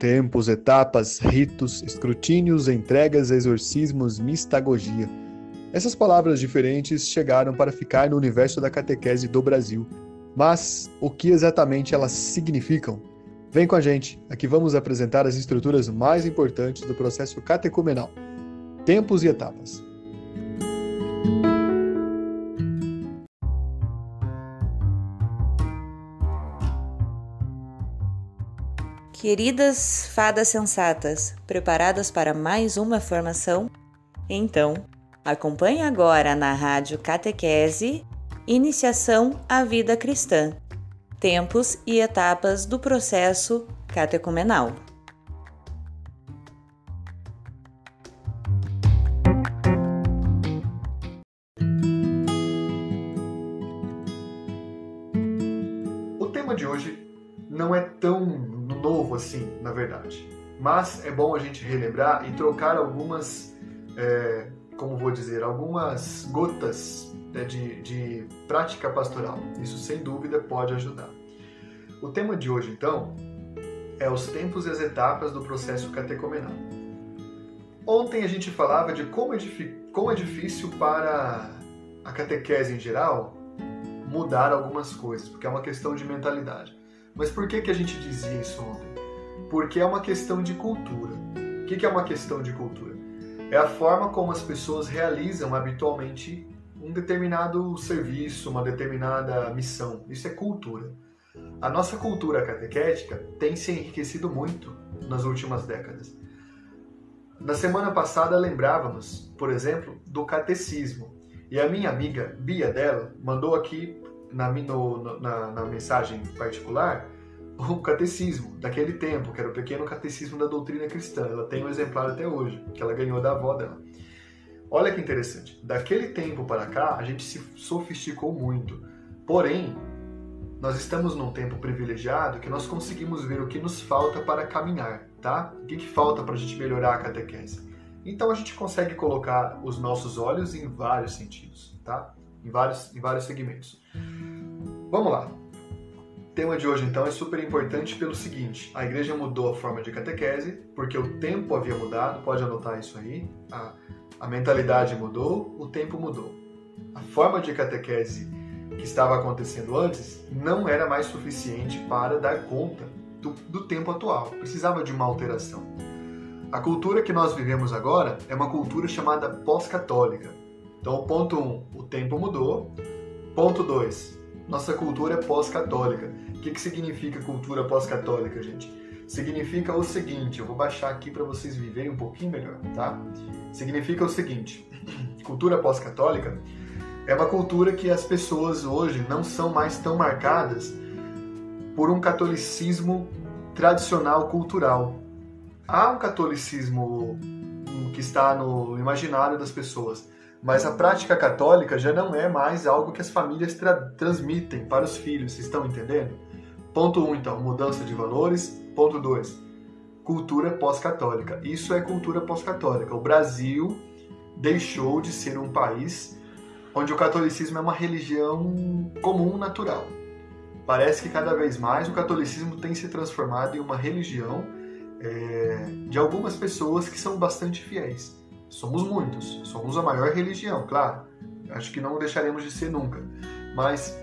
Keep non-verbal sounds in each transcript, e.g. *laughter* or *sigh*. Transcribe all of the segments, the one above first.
Tempos, etapas, ritos, escrutínios, entregas, exorcismos, mistagogia. Essas palavras diferentes chegaram para ficar no universo da catequese do Brasil. Mas o que exatamente elas significam? Vem com a gente, aqui vamos apresentar as estruturas mais importantes do processo catecumenal: tempos e etapas. Queridas fadas sensatas, preparadas para mais uma formação? Então, acompanhe agora na Rádio Catequese Iniciação à Vida Cristã Tempos e etapas do processo catecumenal. Na verdade. Mas é bom a gente relembrar e trocar algumas, é, como vou dizer, algumas gotas né, de, de prática pastoral. Isso sem dúvida pode ajudar. O tema de hoje, então, é os tempos e as etapas do processo catecumenal. Ontem a gente falava de como é, como é difícil para a catequese em geral mudar algumas coisas, porque é uma questão de mentalidade. Mas por que, que a gente dizia isso ontem? Porque é uma questão de cultura. O que, é uma questão de cultura? É a forma como as pessoas realizam habitualmente um determinado serviço, uma determinada missão. Isso é cultura. A nossa cultura catequética tem se enriquecido muito nas últimas décadas. Na semana passada lembrávamos, por exemplo, do catecismo. E a minha amiga Bia Della mandou aqui na, no, na, na mensagem particular o catecismo daquele tempo, que era o pequeno catecismo da doutrina cristã. Ela tem um exemplar até hoje, que ela ganhou da avó dela. Olha que interessante. Daquele tempo para cá, a gente se sofisticou muito. Porém, nós estamos num tempo privilegiado que nós conseguimos ver o que nos falta para caminhar, tá? O que, que falta para a gente melhorar a catequese. Então a gente consegue colocar os nossos olhos em vários sentidos, tá? Em vários, em vários segmentos. Vamos lá. Tema de hoje, então, é super importante pelo seguinte: a igreja mudou a forma de catequese, porque o tempo havia mudado, pode anotar isso aí. A, a mentalidade mudou, o tempo mudou. A forma de catequese que estava acontecendo antes não era mais suficiente para dar conta do, do tempo atual, precisava de uma alteração. A cultura que nós vivemos agora é uma cultura chamada pós-católica. Então, ponto 1, um, o tempo mudou. Ponto 2, nossa cultura é pós-católica. O que, que significa cultura pós-católica, gente? Significa o seguinte, eu vou baixar aqui para vocês viverem um pouquinho melhor, tá? Significa o seguinte, *clears throat* cultura pós-católica é uma cultura que as pessoas hoje não são mais tão marcadas por um catolicismo tradicional cultural. Há um catolicismo que está no imaginário das pessoas, mas a prática católica já não é mais algo que as famílias tra transmitem para os filhos, vocês estão entendendo? Ponto 1, um, então, mudança de valores. Ponto 2, cultura pós-católica. Isso é cultura pós-católica. O Brasil deixou de ser um país onde o catolicismo é uma religião comum, natural. Parece que cada vez mais o catolicismo tem se transformado em uma religião é, de algumas pessoas que são bastante fiéis. Somos muitos, somos a maior religião, claro. Acho que não deixaremos de ser nunca. Mas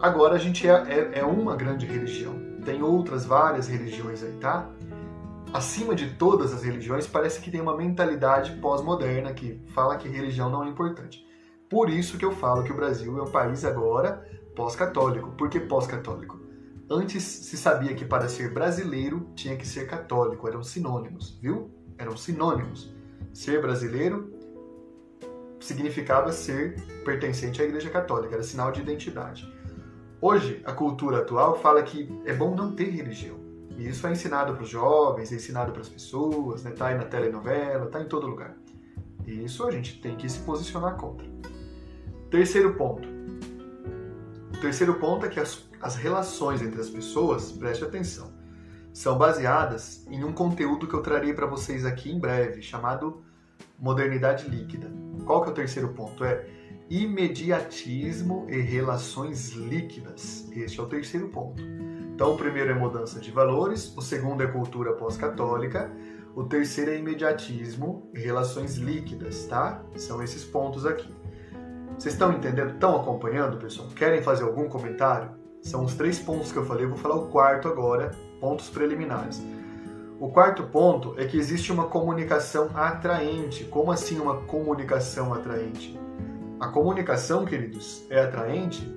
agora a gente é, é, é uma grande religião. Tem outras várias religiões aí, tá? Acima de todas as religiões, parece que tem uma mentalidade pós-moderna que fala que religião não é importante. Por isso que eu falo que o Brasil é um país agora pós-católico. Por que pós-católico? Antes se sabia que para ser brasileiro tinha que ser católico, eram sinônimos, viu? Eram sinônimos. Ser brasileiro significava ser pertencente à Igreja Católica, era sinal de identidade. Hoje, a cultura atual fala que é bom não ter religião. E isso é ensinado para os jovens, é ensinado para as pessoas, né? tá aí na telenovela, tá em todo lugar. E isso a gente tem que se posicionar contra. Terceiro ponto. O terceiro ponto é que as, as relações entre as pessoas, preste atenção, são baseadas em um conteúdo que eu trarei para vocês aqui em breve, chamado modernidade líquida. Qual que é o terceiro ponto? É imediatismo e relações líquidas. Este é o terceiro ponto. Então, o primeiro é mudança de valores, o segundo é cultura pós-católica, o terceiro é imediatismo e relações líquidas, tá? São esses pontos aqui. Vocês estão entendendo? Estão acompanhando, pessoal? Querem fazer algum comentário? São os três pontos que eu falei, eu vou falar o quarto agora, pontos preliminares. O quarto ponto é que existe uma comunicação atraente. Como assim uma comunicação atraente? A comunicação, queridos, é atraente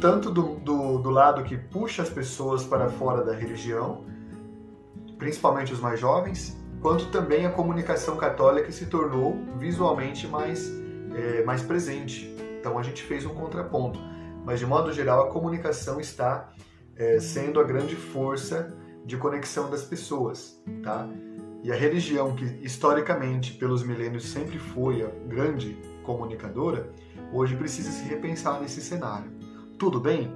tanto do, do, do, lado que puxa as pessoas para fora da religião, principalmente os mais jovens, quanto também a comunicação católica se tornou visualmente mais, é, mais presente. Então a gente fez um contraponto. Mas de modo geral, a comunicação está é, sendo a grande força de conexão das pessoas, tá? E a religião, que historicamente, pelos milênios, sempre foi a grande comunicadora, hoje precisa se repensar nesse cenário. Tudo bem?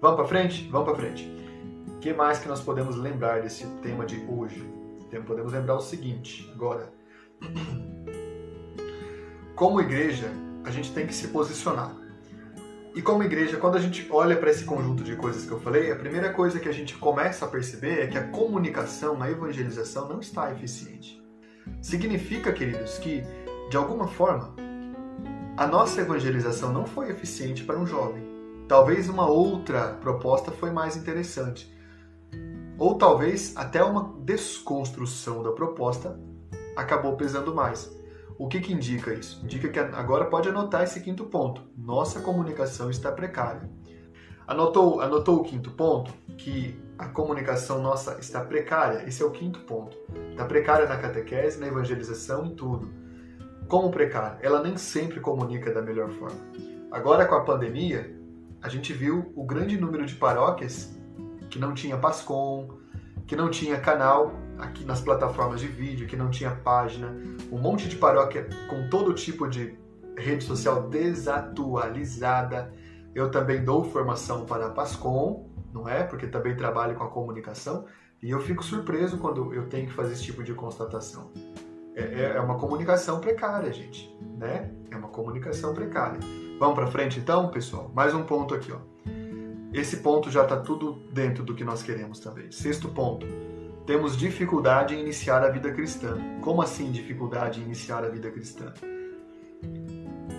Vamos para frente? Vamos para frente. O que mais que nós podemos lembrar desse tema de hoje? Podemos lembrar o seguinte, agora. *clears throat* Como igreja, a gente tem que se posicionar. E como igreja, quando a gente olha para esse conjunto de coisas que eu falei, a primeira coisa que a gente começa a perceber é que a comunicação, a evangelização não está eficiente. Significa, queridos, que de alguma forma a nossa evangelização não foi eficiente para um jovem. Talvez uma outra proposta foi mais interessante. Ou talvez até uma desconstrução da proposta acabou pesando mais. O que, que indica isso? Indica que agora pode anotar esse quinto ponto. Nossa comunicação está precária. Anotou, anotou o quinto ponto? Que a comunicação nossa está precária. Esse é o quinto ponto. Está precária na catequese, na evangelização, em tudo. Como precária? Ela nem sempre comunica da melhor forma. Agora, com a pandemia, a gente viu o grande número de paróquias que não tinha PASCOM, que não tinha canal aqui nas plataformas de vídeo, que não tinha página, um monte de paróquia com todo tipo de rede social desatualizada. Eu também dou formação para a Pascom, não é? Porque também trabalho com a comunicação e eu fico surpreso quando eu tenho que fazer esse tipo de constatação. É, é, é uma comunicação precária, gente, né? É uma comunicação precária. Vamos para frente então, pessoal? Mais um ponto aqui, ó. Esse ponto já está tudo dentro do que nós queremos também. Sexto ponto temos dificuldade em iniciar a vida cristã. Como assim dificuldade em iniciar a vida cristã?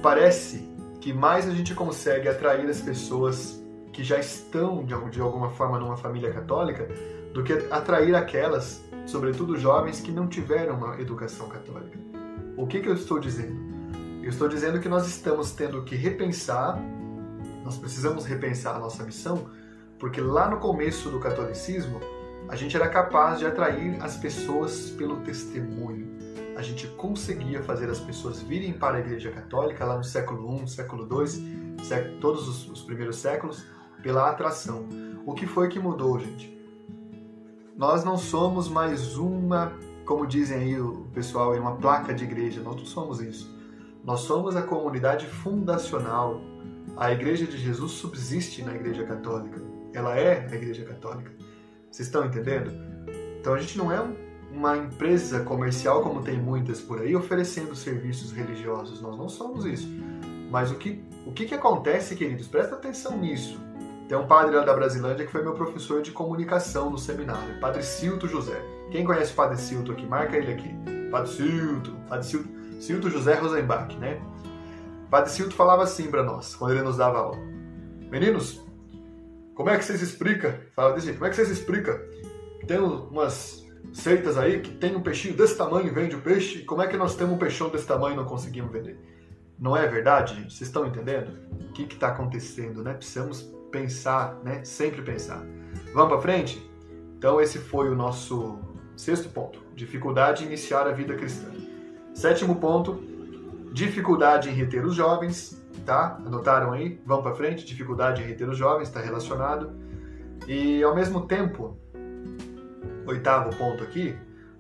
Parece que mais a gente consegue atrair as pessoas que já estão de alguma forma numa família católica do que atrair aquelas, sobretudo jovens, que não tiveram uma educação católica. O que, que eu estou dizendo? Eu estou dizendo que nós estamos tendo que repensar, nós precisamos repensar a nossa missão, porque lá no começo do catolicismo, a gente era capaz de atrair as pessoas pelo testemunho. A gente conseguia fazer as pessoas virem para a Igreja Católica lá no século I, século II, todos os, os primeiros séculos, pela atração. O que foi que mudou, gente? Nós não somos mais uma, como dizem aí o pessoal, uma placa de igreja. Nós não somos isso. Nós somos a comunidade fundacional. A Igreja de Jesus subsiste na Igreja Católica. Ela é a Igreja Católica. Vocês estão entendendo? Então a gente não é uma empresa comercial como tem muitas por aí oferecendo serviços religiosos. Nós não somos isso. Mas o que, o que, que acontece, queridos? Presta atenção nisso. Tem um padre lá da Brasilândia que foi meu professor de comunicação no seminário, Padre Cilto José. Quem conhece o Padre Cilto aqui? Marca ele aqui. Padre Cilto, Padre Cilto, Cilto José Rosenbach, né? Padre Cilto falava assim para nós, quando ele nos dava aula. Meninos, como é que vocês explicam? Fala desse jeito, como é que vocês explicam? Tem umas seitas aí que tem um peixinho desse tamanho e vende o peixe, e como é que nós temos um peixão desse tamanho e não conseguimos vender? Não é verdade, gente? Vocês estão entendendo? O que está acontecendo, né? Precisamos pensar, né? Sempre pensar. Vamos para frente? Então esse foi o nosso sexto ponto. Dificuldade em iniciar a vida cristã. Sétimo ponto, dificuldade em reter os jovens tá? Anotaram aí? Vamos para frente. Dificuldade em reter os jovens está relacionado. E ao mesmo tempo, oitavo ponto aqui,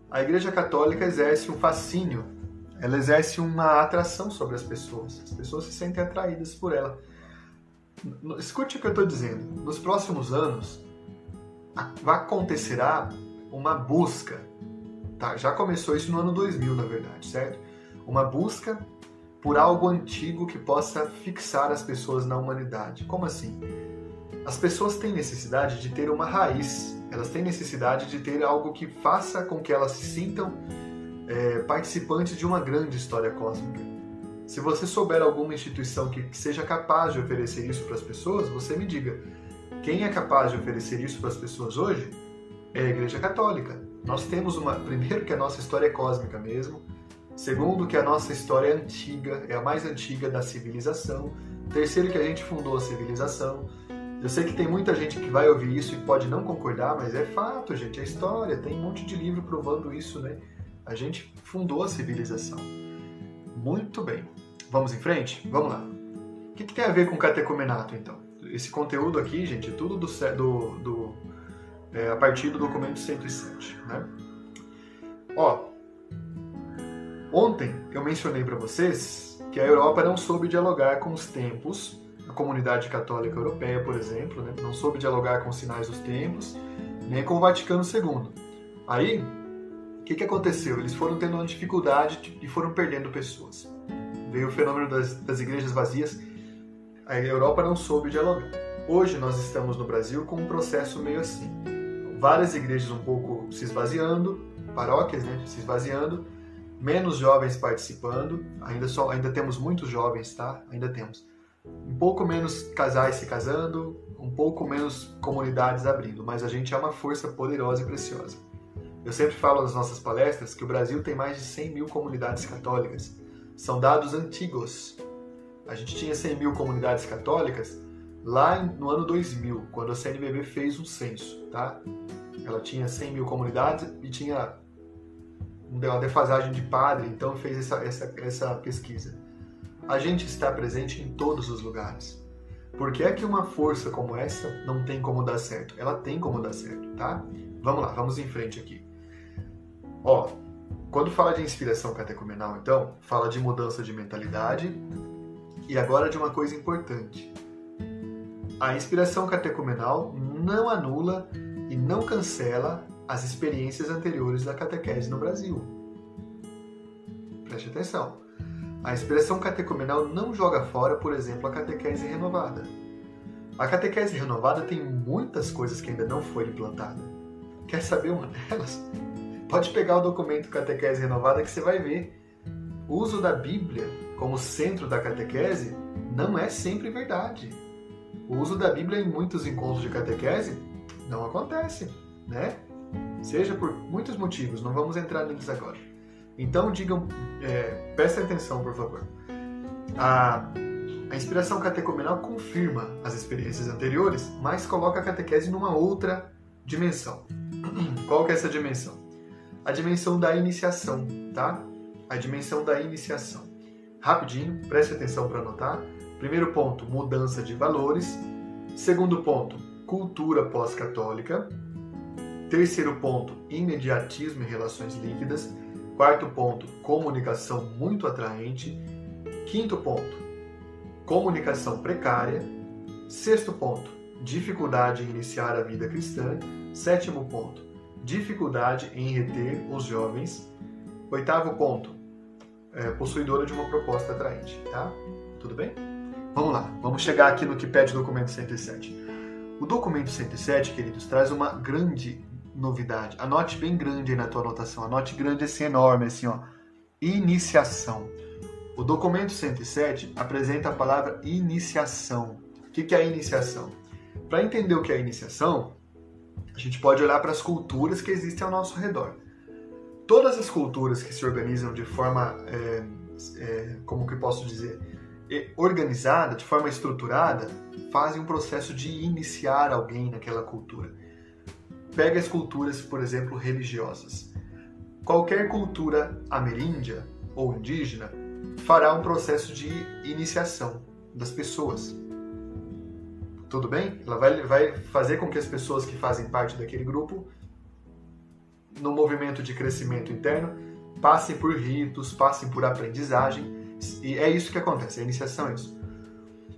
a Igreja Católica exerce um fascínio. Ela exerce uma atração sobre as pessoas. As pessoas se sentem atraídas por ela. Escute o que eu estou dizendo. Nos próximos anos, acontecerá uma busca. Tá? Já começou isso no ano 2000, na verdade, certo? Uma busca por algo antigo que possa fixar as pessoas na humanidade. Como assim? As pessoas têm necessidade de ter uma raiz, elas têm necessidade de ter algo que faça com que elas se sintam é, participantes de uma grande história cósmica. Se você souber alguma instituição que, que seja capaz de oferecer isso para as pessoas, você me diga. Quem é capaz de oferecer isso para as pessoas hoje é a Igreja Católica. Nós temos uma. Primeiro, que a nossa história é cósmica mesmo. Segundo, que a nossa história é antiga, é a mais antiga da civilização. Terceiro, que a gente fundou a civilização. Eu sei que tem muita gente que vai ouvir isso e pode não concordar, mas é fato, gente, é história. Tem um monte de livro provando isso, né? A gente fundou a civilização. Muito bem. Vamos em frente? Vamos lá. O que, que tem a ver com catecumenato, então? Esse conteúdo aqui, gente, é tudo do, do, do é, a partir do documento 107, né? Ó, ontem eu mencionei para vocês que a Europa não soube dialogar com os tempos, a comunidade católica europeia, por exemplo, né? não soube dialogar com os sinais dos tempos, nem com o Vaticano II. Aí, o que, que aconteceu? Eles foram tendo uma dificuldade e foram perdendo pessoas. Veio o fenômeno das, das igrejas vazias, a Europa não soube dialogar. Hoje nós estamos no Brasil com um processo meio assim. Várias igrejas um pouco se esvaziando, paróquias né, se esvaziando, menos jovens participando, ainda, só, ainda temos muitos jovens, tá? Ainda temos. Um pouco menos casais se casando, um pouco menos comunidades abrindo, mas a gente é uma força poderosa e preciosa. Eu sempre falo nas nossas palestras que o Brasil tem mais de 100 mil comunidades católicas. São dados antigos. A gente tinha 100 mil comunidades católicas lá no ano 2000, quando a CNBB fez um censo, tá? Ela tinha 100 mil comunidades e tinha uma defasagem de padre, então fez essa, essa, essa pesquisa. A gente está presente em todos os lugares. Por que é que uma força como essa não tem como dar certo? Ela tem como dar certo, tá? Vamos lá, vamos em frente aqui. Ó, quando fala de inspiração catecumenal, então, fala de mudança de mentalidade e agora de uma coisa importante. A inspiração catecumenal não anula e não cancela as experiências anteriores da catequese no Brasil. Preste atenção. A inspiração catecumenal não joga fora, por exemplo, a catequese renovada. A catequese renovada tem muitas coisas que ainda não foi implantada. Quer saber uma delas? Pode pegar o documento Catequese Renovada que você vai ver. O uso da Bíblia como centro da catequese não é sempre verdade. O uso da Bíblia em muitos encontros de catequese não acontece, né? Seja por muitos motivos, não vamos entrar neles agora. Então digam, é, prestem atenção, por favor. A, a inspiração catecumenal confirma as experiências anteriores, mas coloca a catequese numa outra dimensão. *clears throat* Qual que é essa dimensão? A dimensão da iniciação, tá? A dimensão da iniciação. Rapidinho, preste atenção para anotar. Primeiro ponto, mudança de valores. Segundo ponto, cultura pós-católica. Terceiro ponto, imediatismo e relações líquidas. Quarto ponto, comunicação muito atraente. Quinto ponto, comunicação precária. Sexto ponto, dificuldade em iniciar a vida cristã. Sétimo ponto, dificuldade em reter os jovens. Oitavo ponto, é, possuidora de uma proposta atraente, tá? Tudo bem? Vamos lá, vamos chegar aqui no que pede o documento 107. O documento 107, queridos, traz uma grande novidade. Anote bem grande aí na tua anotação. Anote grande assim, enorme, assim, ó. Iniciação. O documento 107 apresenta a palavra iniciação. O que é a iniciação? Para entender o que é a iniciação, a gente pode olhar para as culturas que existem ao nosso redor. Todas as culturas que se organizam de forma, é, é, como que posso dizer, organizada, de forma estruturada, fazem um processo de iniciar alguém naquela cultura. Pega as culturas, por exemplo, religiosas. Qualquer cultura ameríndia ou indígena fará um processo de iniciação das pessoas tudo bem? Ela vai, vai fazer com que as pessoas que fazem parte daquele grupo, no movimento de crescimento interno, passem por ritos, passem por aprendizagem. E é isso que acontece, a iniciação é isso.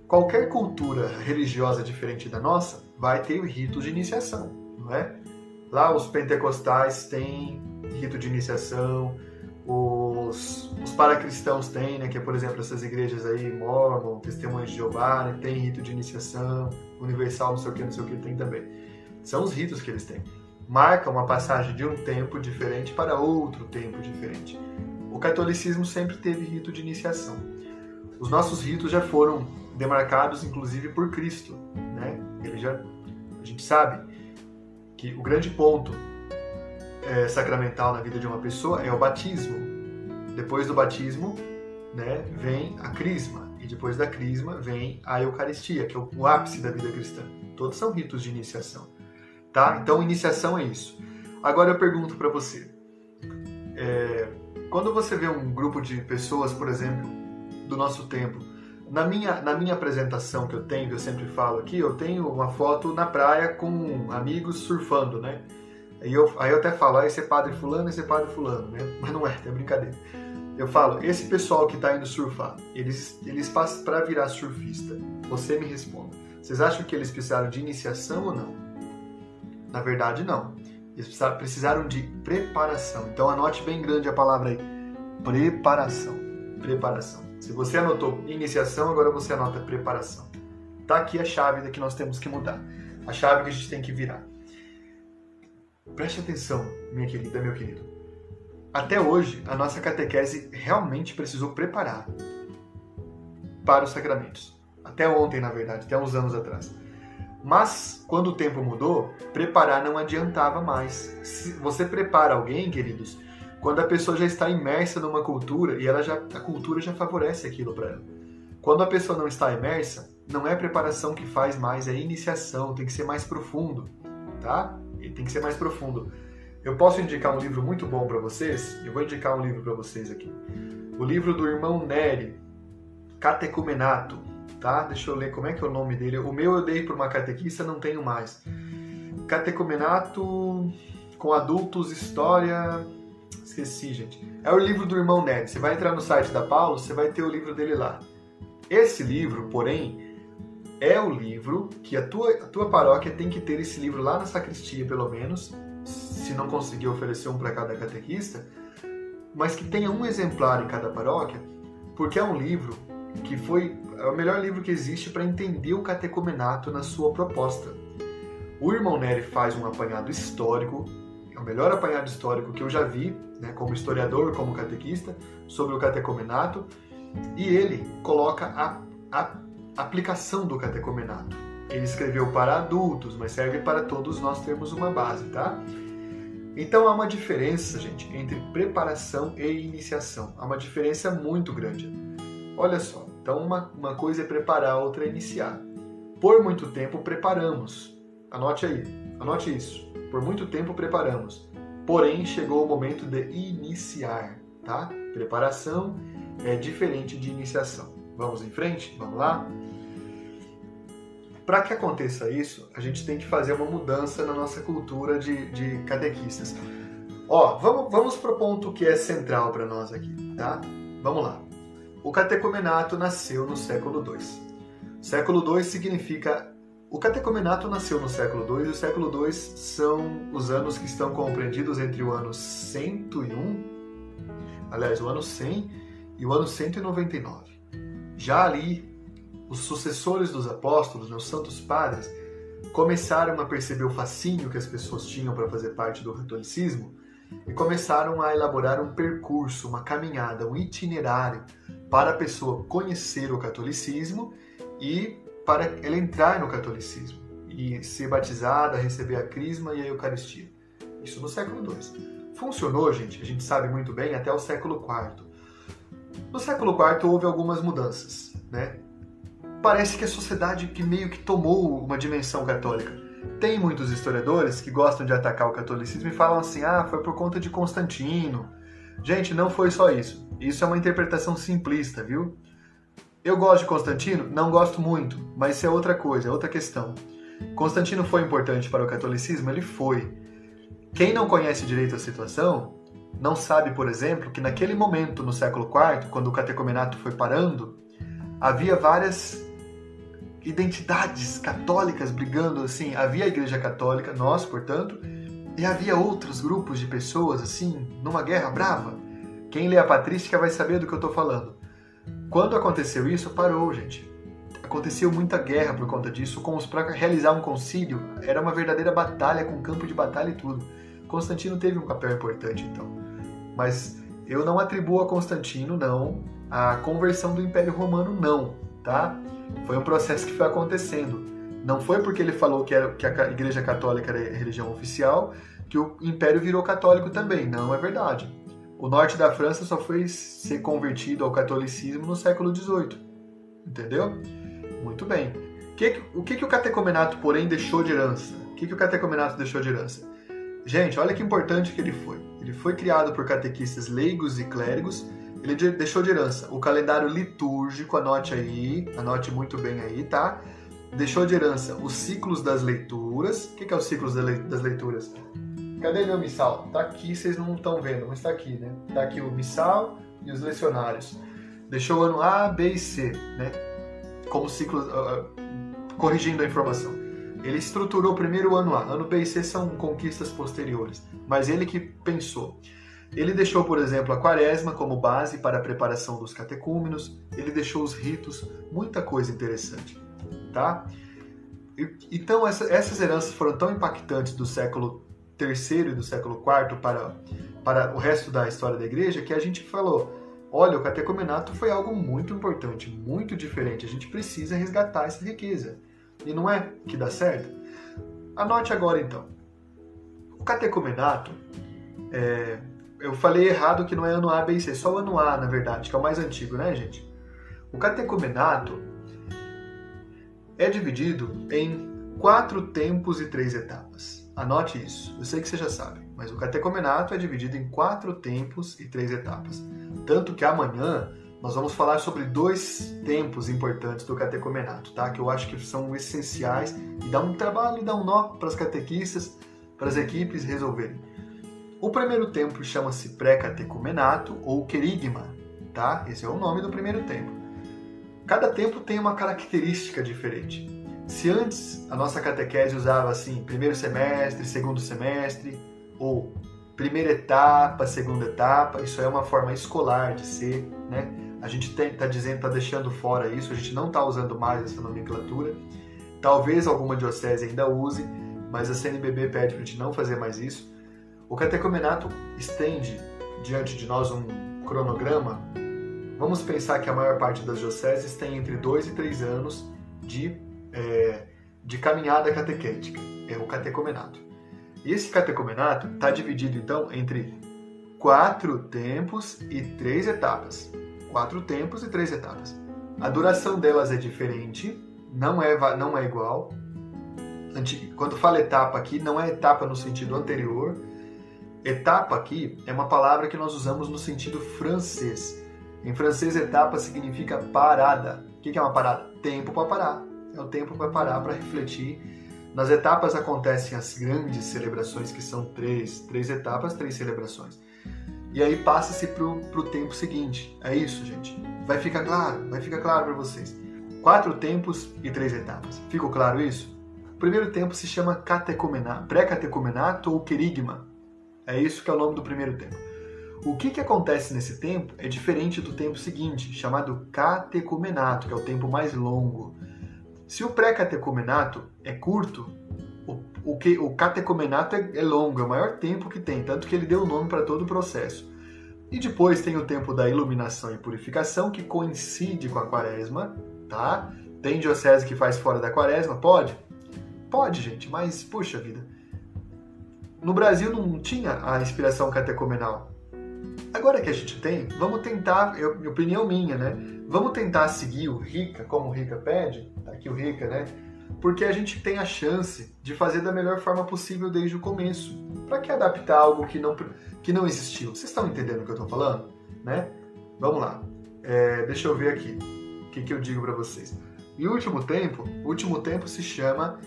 Qualquer cultura religiosa diferente da nossa vai ter ritos de iniciação, não é? Lá os pentecostais têm rito de iniciação, os, os paracristãos têm, né? Que é, por exemplo, essas igrejas aí, Mormon, Testemunhas de Jeová, né, tem rito de iniciação, universal, não sei o que, não sei o que, tem também. São os ritos que eles têm. Marca uma passagem de um tempo diferente para outro tempo diferente. O catolicismo sempre teve rito de iniciação. Os nossos ritos já foram demarcados, inclusive, por Cristo, né? Ele já, a gente sabe que o grande ponto é, sacramental na vida de uma pessoa é o batismo. Depois do batismo, né, vem a crisma. E depois da crisma vem a Eucaristia, que é o ápice da vida cristã. Todos são ritos de iniciação. Tá? Então, iniciação é isso. Agora eu pergunto para você. É, quando você vê um grupo de pessoas, por exemplo, do nosso tempo, na minha, na minha apresentação que eu tenho, que eu sempre falo aqui, eu tenho uma foto na praia com amigos surfando, né? Aí eu, aí eu até falo, ah, esse é padre fulano, esse é padre fulano, né? Mas não é, é brincadeira. Eu falo, esse pessoal que está indo surfar, eles, eles passam para virar surfista. Você me responda. Vocês acham que eles precisaram de iniciação ou não? Na verdade, não. Eles precisaram de preparação. Então anote bem grande a palavra aí. Preparação. Preparação. Se você anotou iniciação, agora você anota preparação. Tá aqui a chave que nós temos que mudar. A chave que a gente tem que virar. Preste atenção, minha querida, meu querido. Até hoje, a nossa catequese realmente precisou preparar para os sacramentos. Até ontem, na verdade, até uns anos atrás. Mas, quando o tempo mudou, preparar não adiantava mais. Se você prepara alguém, queridos, quando a pessoa já está imersa numa cultura e ela já, a cultura já favorece aquilo para ela. Quando a pessoa não está imersa, não é preparação que faz mais, é iniciação, tem que ser mais profundo, tá? e tem que ser mais profundo. Eu posso indicar um livro muito bom para vocês? Eu vou indicar um livro para vocês aqui. O livro do irmão Nery, Catecumenato, tá? Deixa eu ler como é que é o nome dele. O meu eu dei para uma catequista, não tenho mais. Catecumenato com adultos, história. Esqueci, gente. É o livro do irmão Nery. Você vai entrar no site da Paulo, você vai ter o livro dele lá. Esse livro, porém, é o livro que a tua, a tua paróquia tem que ter esse livro lá na sacristia, pelo menos, se não conseguir oferecer um para cada catequista, mas que tenha um exemplar em cada paróquia, porque é um livro que foi é o melhor livro que existe para entender o catecumenato na sua proposta. O irmão Nery faz um apanhado histórico, é o melhor apanhado histórico que eu já vi, né, como historiador, como catequista, sobre o catecumenato, e ele coloca a, a aplicação do catecumenato. Ele escreveu para adultos, mas serve para todos nós termos uma base, tá? Então há uma diferença, gente, entre preparação e iniciação. Há uma diferença muito grande. Olha só, então uma, uma coisa é preparar, outra é iniciar. Por muito tempo preparamos. Anote aí, anote isso. Por muito tempo preparamos. Porém, chegou o momento de iniciar, tá? Preparação é diferente de iniciação. Vamos em frente? Vamos lá? Para que aconteça isso, a gente tem que fazer uma mudança na nossa cultura de, de catequistas. Ó, vamos, vamos para o ponto que é central para nós aqui, tá? Vamos lá. O catecumenato nasceu no século II. Século II significa. O catecumenato nasceu no século II e o século II são os anos que estão compreendidos entre o ano 101, aliás, o ano 100 e o ano 199. Já ali, os sucessores dos apóstolos, os santos padres, começaram a perceber o fascínio que as pessoas tinham para fazer parte do catolicismo e começaram a elaborar um percurso, uma caminhada, um itinerário para a pessoa conhecer o catolicismo e para ela entrar no catolicismo e ser batizada, receber a crisma e a eucaristia. Isso no século II. Funcionou, gente, a gente sabe muito bem, até o século IV. No século IV houve algumas mudanças, né? Parece que a sociedade que meio que tomou uma dimensão católica. Tem muitos historiadores que gostam de atacar o catolicismo e falam assim: "Ah, foi por conta de Constantino". Gente, não foi só isso. Isso é uma interpretação simplista, viu? Eu gosto de Constantino? Não gosto muito, mas isso é outra coisa, é outra questão. Constantino foi importante para o catolicismo? Ele foi. Quem não conhece direito a situação não sabe, por exemplo, que naquele momento, no século IV, quando o catecumenato foi parando, havia várias identidades católicas brigando assim. Havia a Igreja Católica, nós, portanto, e havia outros grupos de pessoas assim, numa guerra brava. Quem lê a patrística vai saber do que eu estou falando. Quando aconteceu isso, parou, gente. Aconteceu muita guerra por conta disso. Para realizar um concílio, era uma verdadeira batalha, com campo de batalha e tudo. Constantino teve um papel importante, então. Mas eu não atribuo a Constantino, não, a conversão do Império Romano, não, tá? Foi um processo que foi acontecendo. Não foi porque ele falou que, era, que a Igreja Católica era a religião oficial que o Império virou católico também. Não é verdade. O norte da França só foi ser convertido ao catolicismo no século XVIII. Entendeu? Muito bem. Que, o que, que o catecumenato, porém, deixou de herança? O que, que o catecumenato deixou de herança? Gente, olha que importante que ele foi. Ele foi criado por catequistas leigos e clérigos. Ele deixou de herança o calendário litúrgico, anote aí, anote muito bem aí, tá? Deixou de herança os ciclos das leituras. O que, é os ciclos das leituras? Cadê meu missal? Tá aqui, vocês não estão vendo, mas tá aqui, né? Tá aqui o missal e os lecionários. Deixou o ano A, B e C, né? Como ciclos, uh, uh, corrigindo a informação. Ele estruturou o primeiro ano A. Ano B e C são conquistas posteriores, mas ele que pensou. Ele deixou, por exemplo, a quaresma como base para a preparação dos catecúmenos, ele deixou os ritos, muita coisa interessante, tá? Então, essa, essas heranças foram tão impactantes do século terceiro e do século IV para, para o resto da história da igreja, que a gente falou, olha, o catecumenato foi algo muito importante, muito diferente, a gente precisa resgatar essa riqueza. E não é que dá certo? Anote agora então. O catecumenato, é, eu falei errado que não é ano A, B e C, só o ano A, na verdade, que é o mais antigo, né, gente? O catecumenato é dividido em quatro tempos e três etapas. Anote isso. Eu sei que você já sabe, mas o catecumenato é dividido em quatro tempos e três etapas. Tanto que amanhã nós vamos falar sobre dois tempos importantes do catecumenato, tá? Que eu acho que são essenciais e dá um trabalho e dá um nó para as catequistas, para as equipes resolverem. O primeiro tempo chama-se pré-catecumenato ou querigma, tá? Esse é o nome do primeiro tempo. Cada tempo tem uma característica diferente. Se antes a nossa catequese usava assim, primeiro semestre, segundo semestre, ou primeira etapa, segunda etapa, isso é uma forma escolar de ser, né? A gente está dizendo, está deixando fora isso, a gente não está usando mais essa nomenclatura. Talvez alguma diocese ainda use, mas a CNBB pede para a gente não fazer mais isso. O catecumenato estende diante de nós um cronograma. Vamos pensar que a maior parte das dioceses tem entre 2 e 3 anos de é, de caminhada catequética, é o catecumenato. E esse catecumenato está dividido então entre quatro tempos e três etapas. Quatro tempos e três etapas. A duração delas é diferente, não é, não é igual. Quando fala etapa aqui, não é etapa no sentido anterior. Etapa aqui é uma palavra que nós usamos no sentido francês. Em francês, etapa significa parada. O que é uma parada? Tempo para parar é o tempo para parar para refletir. Nas etapas acontecem as grandes celebrações, que são três, três etapas, três celebrações. E aí passa-se para o tempo seguinte. É isso, gente. Vai ficar claro, vai ficar claro para vocês. Quatro tempos e três etapas. Ficou claro isso? O primeiro tempo se chama catecumenato, pré-catecumenato ou querigma. É isso que é o nome do primeiro tempo. O que, que acontece nesse tempo é diferente do tempo seguinte, chamado catecumenato, que é o tempo mais longo. Se o pré-catecumenato é curto, o, o, que, o catecumenato é, é longo, é o maior tempo que tem, tanto que ele deu o nome para todo o processo. E depois tem o tempo da iluminação e purificação, que coincide com a quaresma, tá? Tem diocese que faz fora da quaresma? Pode? Pode, gente, mas puxa vida. No Brasil não tinha a inspiração catecumenal. Agora que a gente tem, vamos tentar, eu, opinião minha, né? Vamos tentar seguir o Rica, como o Rica pede, tá aqui o Rica, né? Porque a gente tem a chance de fazer da melhor forma possível desde o começo. Para que adaptar algo que não, que não existiu? Vocês estão entendendo o que eu estou falando? Né? Vamos lá. É, deixa eu ver aqui o que, que eu digo para vocês. E o último tempo, o último tempo se chama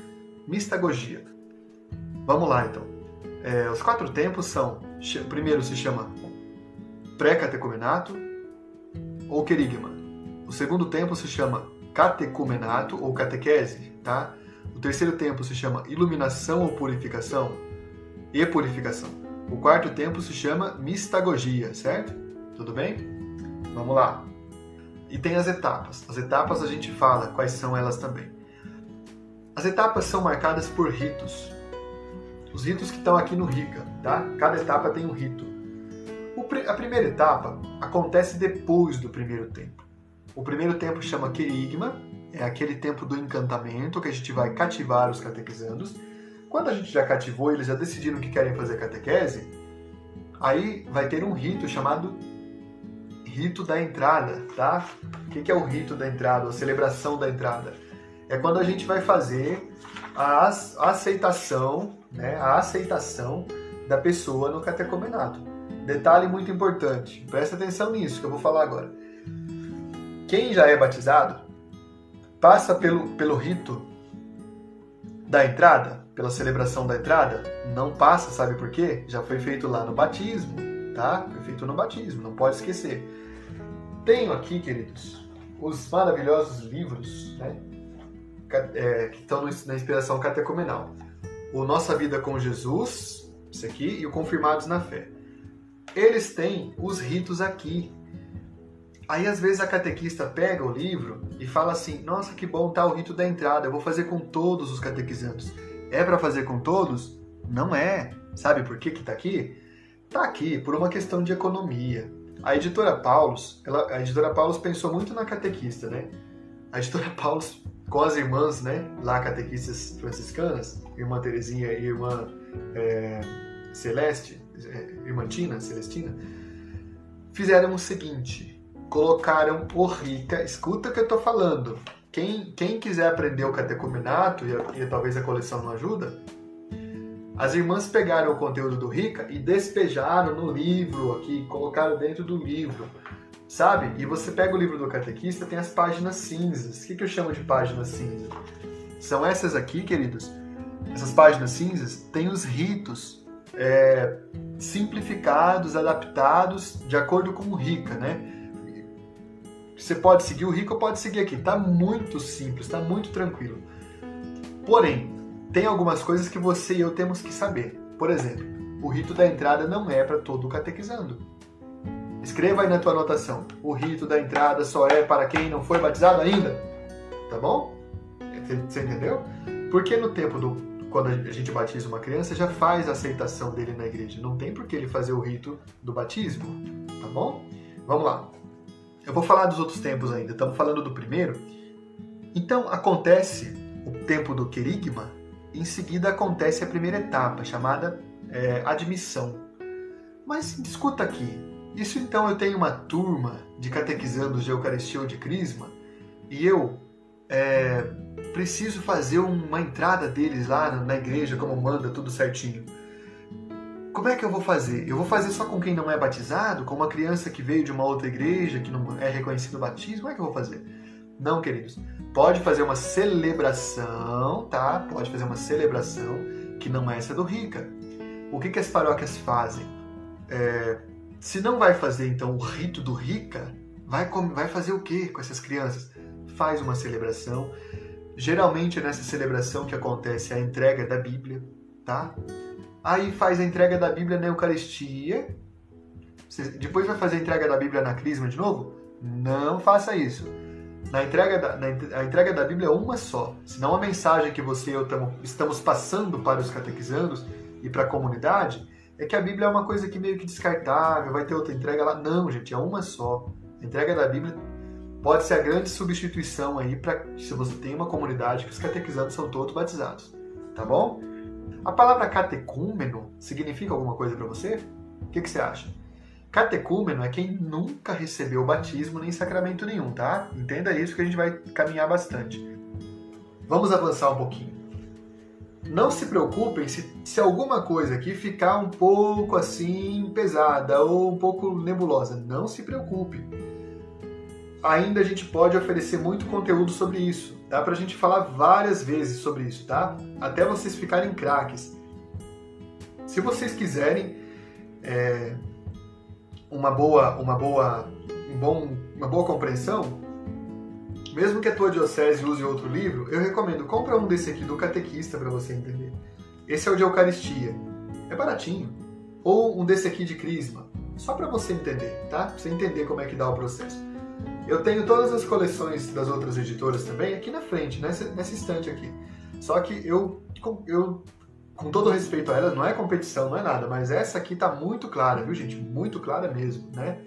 mistagogia. Vamos lá então. É, os quatro tempos são: primeiro se chama pré-catecumenato ou querigma. O segundo tempo se chama catecumenato ou catequese, tá? O terceiro tempo se chama iluminação ou purificação e purificação. O quarto tempo se chama mistagogia, certo? Tudo bem? Vamos lá. E tem as etapas. As etapas a gente fala quais são elas também. As etapas são marcadas por ritos. Os ritos que estão aqui no Rica, tá? Cada etapa tem um rito. a primeira etapa acontece depois do primeiro tempo. O primeiro tempo chama Querigma, é aquele tempo do encantamento que a gente vai cativar os catequizandos. Quando a gente já cativou, eles já decidiram que querem fazer catequese, aí vai ter um rito chamado rito da entrada, tá? O que é o rito da entrada, a celebração da entrada? É quando a gente vai fazer a aceitação, né, a aceitação da pessoa no catecumenato. Detalhe muito importante, presta atenção nisso que eu vou falar agora. Quem já é batizado passa pelo, pelo rito da entrada, pela celebração da entrada, não passa, sabe por quê? Já foi feito lá no batismo, tá? Foi feito no batismo, não pode esquecer. Tenho aqui, queridos, os maravilhosos livros, né? É, que estão na inspiração catecumenal. O Nossa Vida com Jesus, esse aqui, e o Confirmados na Fé. Eles têm os ritos aqui, Aí às vezes a catequista pega o livro e fala assim: "Nossa, que bom tá o rito da entrada, eu vou fazer com todos os catequizandos". É para fazer com todos? Não é. Sabe por que que tá aqui? Tá aqui por uma questão de economia. A editora Paulus, ela, a editora Paulus pensou muito na catequista, né? A editora *laughs* Paulus com as irmãs, né, lá catequistas franciscanas, irmã Terezinha e irmã é, Celeste, é, irmã Tina, Celestina, fizeram o seguinte: colocaram por rica. Escuta o que eu estou falando. Quem, quem quiser aprender o catecumenato, e, e talvez a coleção não ajuda, as irmãs pegaram o conteúdo do Rica e despejaram no livro aqui, colocaram dentro do livro, sabe? E você pega o livro do catequista, tem as páginas cinzas. O que, que eu chamo de páginas cinzas? São essas aqui, queridos. Essas páginas cinzas têm os ritos é, simplificados, adaptados de acordo com o Rica, né? Você pode seguir o rico ou pode seguir aqui. Tá muito simples, tá muito tranquilo. Porém, tem algumas coisas que você e eu temos que saber. Por exemplo, o rito da entrada não é para todo catequizando. Escreva aí na tua anotação. O rito da entrada só é para quem não foi batizado ainda. Tá bom? Você entendeu? Porque no tempo do quando a gente batiza uma criança, já faz a aceitação dele na igreja. Não tem por que ele fazer o rito do batismo, tá bom? Vamos lá. Eu vou falar dos outros tempos ainda, estamos falando do primeiro. Então acontece o tempo do querigma, em seguida acontece a primeira etapa, chamada é, admissão. Mas escuta aqui, isso então eu tenho uma turma de catequizandos de Eucaristia ou de Crisma e eu é, preciso fazer uma entrada deles lá na igreja, como manda, tudo certinho. Como é que eu vou fazer? Eu vou fazer só com quem não é batizado? Com uma criança que veio de uma outra igreja, que não é reconhecido o batismo? Como é que eu vou fazer? Não, queridos. Pode fazer uma celebração, tá? Pode fazer uma celebração que não é essa do Rica. O que, que as paróquias fazem? É, se não vai fazer, então, o rito do Rica, vai, vai fazer o que com essas crianças? Faz uma celebração. Geralmente é nessa celebração que acontece a entrega da Bíblia, tá? aí faz a entrega da Bíblia na Eucaristia, depois vai fazer a entrega da Bíblia na Crisma de novo? Não faça isso. Na entrega da, na, a entrega da Bíblia é uma só. Senão a mensagem que você e eu tamo, estamos passando para os catequizandos e para a comunidade é que a Bíblia é uma coisa que meio que descartável, vai ter outra entrega lá. Não, gente, é uma só. A entrega da Bíblia pode ser a grande substituição aí para se você tem uma comunidade que os catequizandos são todos batizados. Tá bom? A palavra catecúmeno significa alguma coisa para você? O que, que, você acha? Catecúmeno é quem nunca recebeu batismo nem sacramento nenhum, tá? Entenda isso que a gente vai caminhar bastante. Vamos avançar um pouquinho. Não se preocupem se, se alguma coisa aqui ficar um pouco assim pesada ou um pouco nebulosa. Não se preocupe. Ainda a gente pode oferecer muito conteúdo sobre isso. Dá pra gente falar várias vezes sobre isso, tá? Até vocês ficarem craques. Se vocês quiserem é, uma boa, uma boa, um bom, uma boa compreensão, mesmo que a tua diocese use outro livro, eu recomendo compra um desse aqui do catequista para você entender. Esse é o de Eucaristia, é baratinho. Ou um desse aqui de Crisma, Só para você entender, tá? Pra você entender como é que dá o processo. Eu tenho todas as coleções das outras editoras também aqui na frente, nessa, nessa estante aqui. Só que eu, eu, com todo respeito a elas, não é competição, não é nada, mas essa aqui tá muito clara, viu, gente? Muito clara mesmo, né?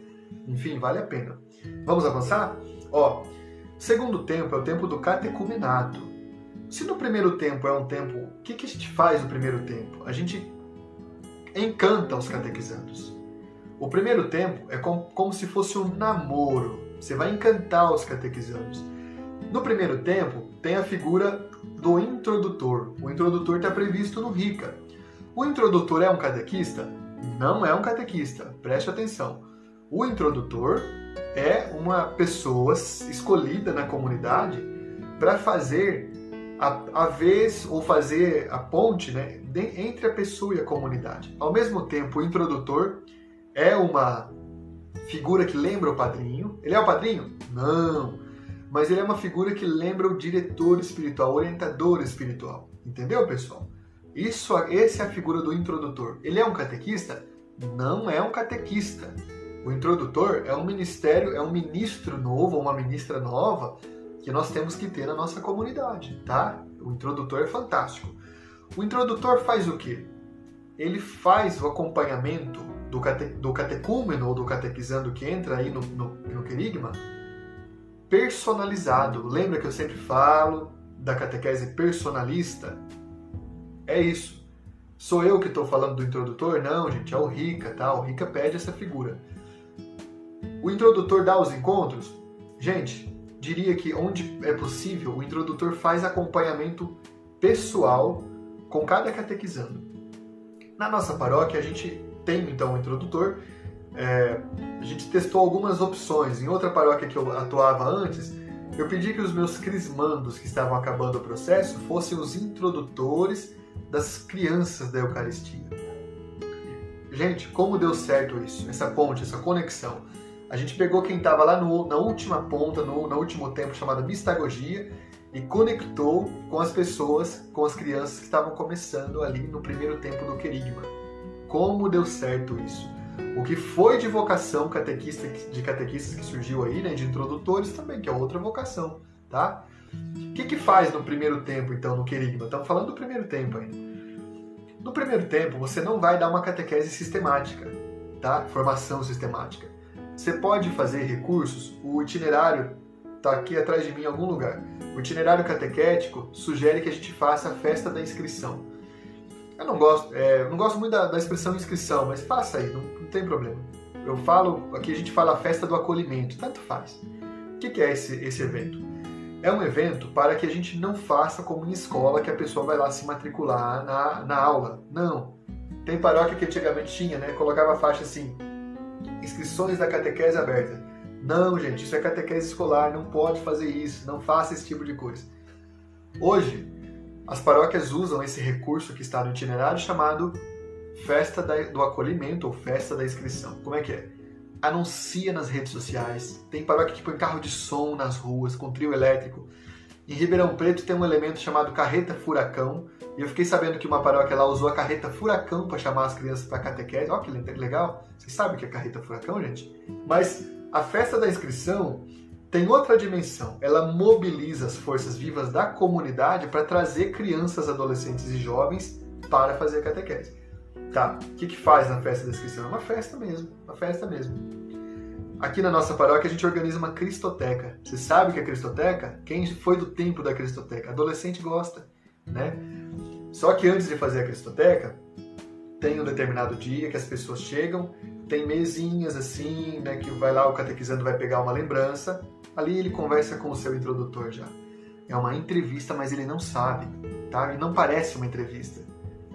Enfim, vale a pena. Vamos avançar? Ó, segundo tempo é o tempo do catecumenato. Se no primeiro tempo é um tempo, o que, que a gente faz no primeiro tempo? A gente encanta os catequizandos. O primeiro tempo é como, como se fosse um namoro. Você vai encantar os catequizandos. No primeiro tempo, tem a figura do introdutor. O introdutor está previsto no RICA. O introdutor é um catequista? Não é um catequista, preste atenção. O introdutor é uma pessoa escolhida na comunidade para fazer a, a, vez ou fazer a ponte né, entre a pessoa e a comunidade. Ao mesmo tempo, o introdutor é uma figura que lembra o padrinho. Ele é o padrinho? Não. Mas ele é uma figura que lembra o diretor espiritual, o orientador espiritual. Entendeu, pessoal? Isso, essa é a figura do introdutor. Ele é um catequista? Não é um catequista. O introdutor é um ministério, é um ministro novo, uma ministra nova que nós temos que ter na nossa comunidade, tá? O introdutor é fantástico. O introdutor faz o quê? Ele faz o acompanhamento do, cate, do catecúmeno ou do catequizando que entra aí no, no, no querigma personalizado. Lembra que eu sempre falo da catequese personalista? É isso. Sou eu que estou falando do introdutor? Não, gente, é o Rica, tá? O Rica pede essa figura. O introdutor dá os encontros? Gente, diria que onde é possível, o introdutor faz acompanhamento pessoal com cada catequizando. Na nossa paróquia, a gente tem então o introdutor. É, a gente testou algumas opções. Em outra paróquia que eu atuava antes, eu pedi que os meus crismandos que estavam acabando o processo fossem os introdutores das crianças da Eucaristia. Gente, como deu certo isso? Essa ponte, essa conexão. A gente pegou quem estava lá no, na última ponta, no, no último tempo, chamada mistagogia, e conectou com as pessoas, com as crianças que estavam começando ali no primeiro tempo do querigma. Como deu certo isso? O que foi de vocação catequista, de catequistas que surgiu aí, né, de introdutores também, que é outra vocação, tá? O que, que faz no primeiro tempo, então, no querigma? Estamos falando do primeiro tempo ainda. No primeiro tempo, você não vai dar uma catequese sistemática, tá? Formação sistemática. Você pode fazer recursos, o itinerário está aqui atrás de mim em algum lugar. O itinerário catequético sugere que a gente faça a festa da inscrição. Eu não gosto, é, não gosto muito da, da, expressão inscrição, mas faça aí, não, não, tem problema. Eu falo, aqui a gente fala a festa do acolhimento, tanto faz. O que, que é esse, esse evento? É um evento para que a gente não faça como em escola, que a pessoa vai lá se matricular na, na aula. Não. Tem paróquia que antigamente tinha, né? Colocava a faixa assim, inscrições da catequese aberta. Não, gente, isso é catequese escolar, não pode fazer isso, não faça esse tipo de coisa. Hoje, as paróquias usam esse recurso que está no itinerário chamado Festa do Acolhimento ou Festa da Inscrição. Como é que é? Anuncia nas redes sociais, tem paróquia que põe carro de som nas ruas, com trio elétrico. Em Ribeirão Preto tem um elemento chamado carreta furacão, e eu fiquei sabendo que uma paróquia lá usou a carreta furacão para chamar as crianças para catequese. Olha que legal. Vocês sabem o que é carreta furacão, gente? Mas a festa da inscrição tem outra dimensão. Ela mobiliza as forças vivas da comunidade para trazer crianças, adolescentes e jovens para fazer catequese. Tá, o que, que faz na festa da inscrição? É uma festa mesmo, uma festa mesmo. Aqui na nossa paróquia a gente organiza uma cristoteca. Você sabe o que é cristoteca? Quem foi do tempo da cristoteca? Adolescente gosta, né? Só que antes de fazer a cristoteca, tem um determinado dia que as pessoas chegam, tem mesinhas assim, né, que vai lá o catequizando vai pegar uma lembrança, ali ele conversa com o seu introdutor já. É uma entrevista, mas ele não sabe, tá? E não parece uma entrevista.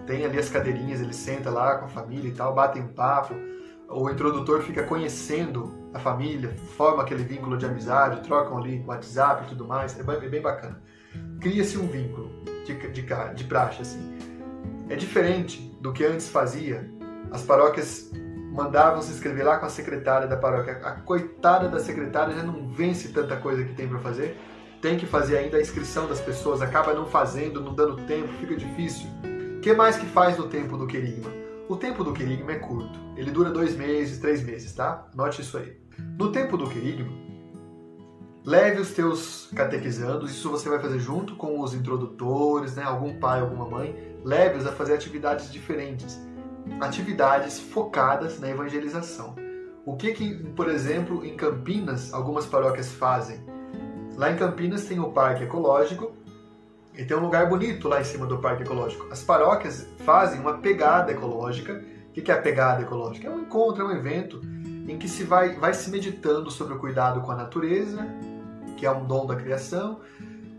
Tem ali as cadeirinhas, ele senta lá com a família e tal, batem um papo, o introdutor fica conhecendo a família, forma aquele vínculo de amizade, trocam ali WhatsApp e tudo mais, é bem, bacana. Cria-se um vínculo de, de, de praxe, assim. É diferente do que antes fazia. As paróquias mandavam se inscrever lá com a secretária da paróquia. A coitada da secretária já não vence tanta coisa que tem para fazer. Tem que fazer ainda a inscrição das pessoas, acaba não fazendo, não dando tempo, fica difícil. O que mais que faz no tempo do querigma? O tempo do querigma é curto. Ele dura dois meses, três meses, tá? Note isso aí. No tempo do querigma, leve os teus catequizandos, isso você vai fazer junto com os introdutores, né? Algum pai, alguma mãe, leve-os a fazer atividades diferentes. Atividades focadas na evangelização. O que, que, por exemplo, em Campinas, algumas paróquias fazem? Lá em Campinas tem o Parque Ecológico e tem um lugar bonito lá em cima do Parque Ecológico. As paróquias fazem uma pegada ecológica. O que é a pegada ecológica? É um encontro, é um evento em que se vai, vai se meditando sobre o cuidado com a natureza, que é um dom da criação,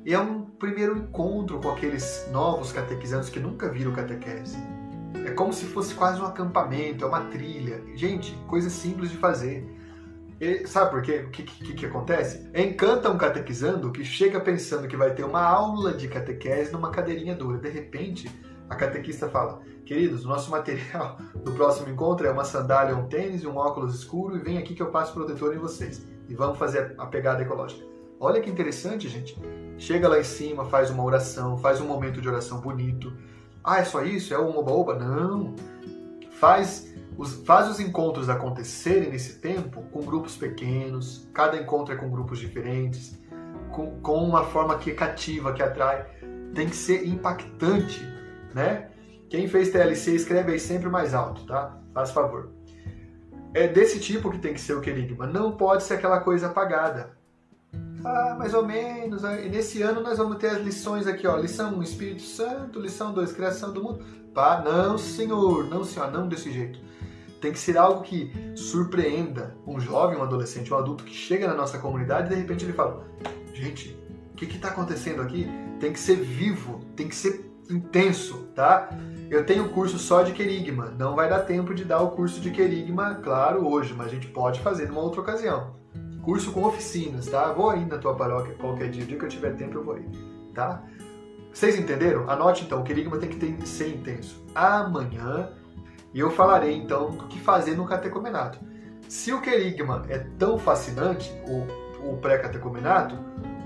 e é um primeiro encontro com aqueles novos catequizandos que nunca viram catequese. É como se fosse quase um acampamento, é uma trilha. Gente, coisa simples de fazer. Sabe por quê? O que, que, que acontece? Encanta um catequizando que chega pensando que vai ter uma aula de catequese numa cadeirinha dura. De repente, a catequista fala: Queridos, nosso material *laughs* do próximo encontro é uma sandália, um tênis e um óculos escuro, e vem aqui que eu passo protetor em vocês. E vamos fazer a pegada ecológica. Olha que interessante, gente. Chega lá em cima, faz uma oração, faz um momento de oração bonito ah, é só isso? É um oba-oba? Não. Faz os, faz os encontros acontecerem nesse tempo com grupos pequenos, cada encontro é com grupos diferentes, com, com uma forma que cativa, que atrai. Tem que ser impactante, né? Quem fez TLC, escreve aí sempre mais alto, tá? Faz favor. É desse tipo que tem que ser o querigma. Não pode ser aquela coisa apagada. Ah, mais ou menos. E nesse ano nós vamos ter as lições aqui, ó. Lição 1, Espírito Santo. Lição 2, Criação do Mundo. Pá, não, senhor. Não, senhor. Não desse jeito. Tem que ser algo que surpreenda um jovem, um adolescente, um adulto que chega na nossa comunidade e de repente ele fala: Gente, o que está acontecendo aqui? Tem que ser vivo, tem que ser intenso, tá? Eu tenho curso só de querigma. Não vai dar tempo de dar o curso de querigma, claro, hoje, mas a gente pode fazer numa outra ocasião curso com oficinas, tá? Vou aí na tua paróquia qualquer dia, dia que eu tiver tempo eu vou ir, tá? Vocês entenderam? Anote então, o querigma tem que ser intenso. Amanhã eu falarei então do que fazer no catecumenato. Se o querigma é tão fascinante, o, o pré-catecumenato,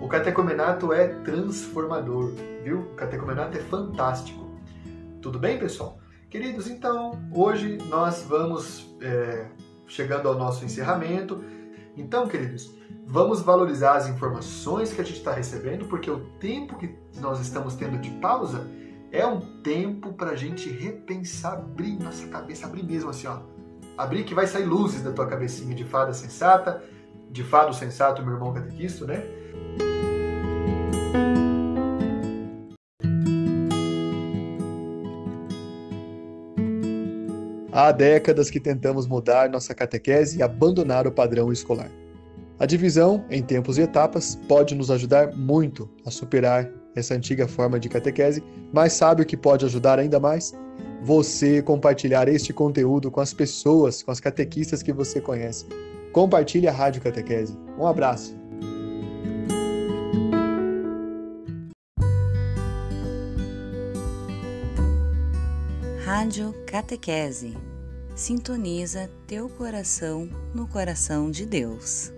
o catecumenato é transformador, viu? O catecumenato é fantástico. Tudo bem, pessoal? Queridos, então, hoje nós vamos é, chegando ao nosso encerramento. Então, queridos, vamos valorizar as informações que a gente está recebendo, porque o tempo que nós estamos tendo de pausa é um tempo para a gente repensar, abrir nossa cabeça, abrir mesmo assim, ó. Abrir que vai sair luzes da tua cabecinha de fada sensata, de fado sensato, meu irmão catequisto, né? Há décadas que tentamos mudar nossa catequese e abandonar o padrão escolar. A divisão em tempos e etapas pode nos ajudar muito a superar essa antiga forma de catequese, mas sabe o que pode ajudar ainda mais? Você compartilhar este conteúdo com as pessoas, com as catequistas que você conhece. Compartilhe a Rádio Catequese. Um abraço. Rádio Catequese. Sintoniza teu coração no coração de Deus.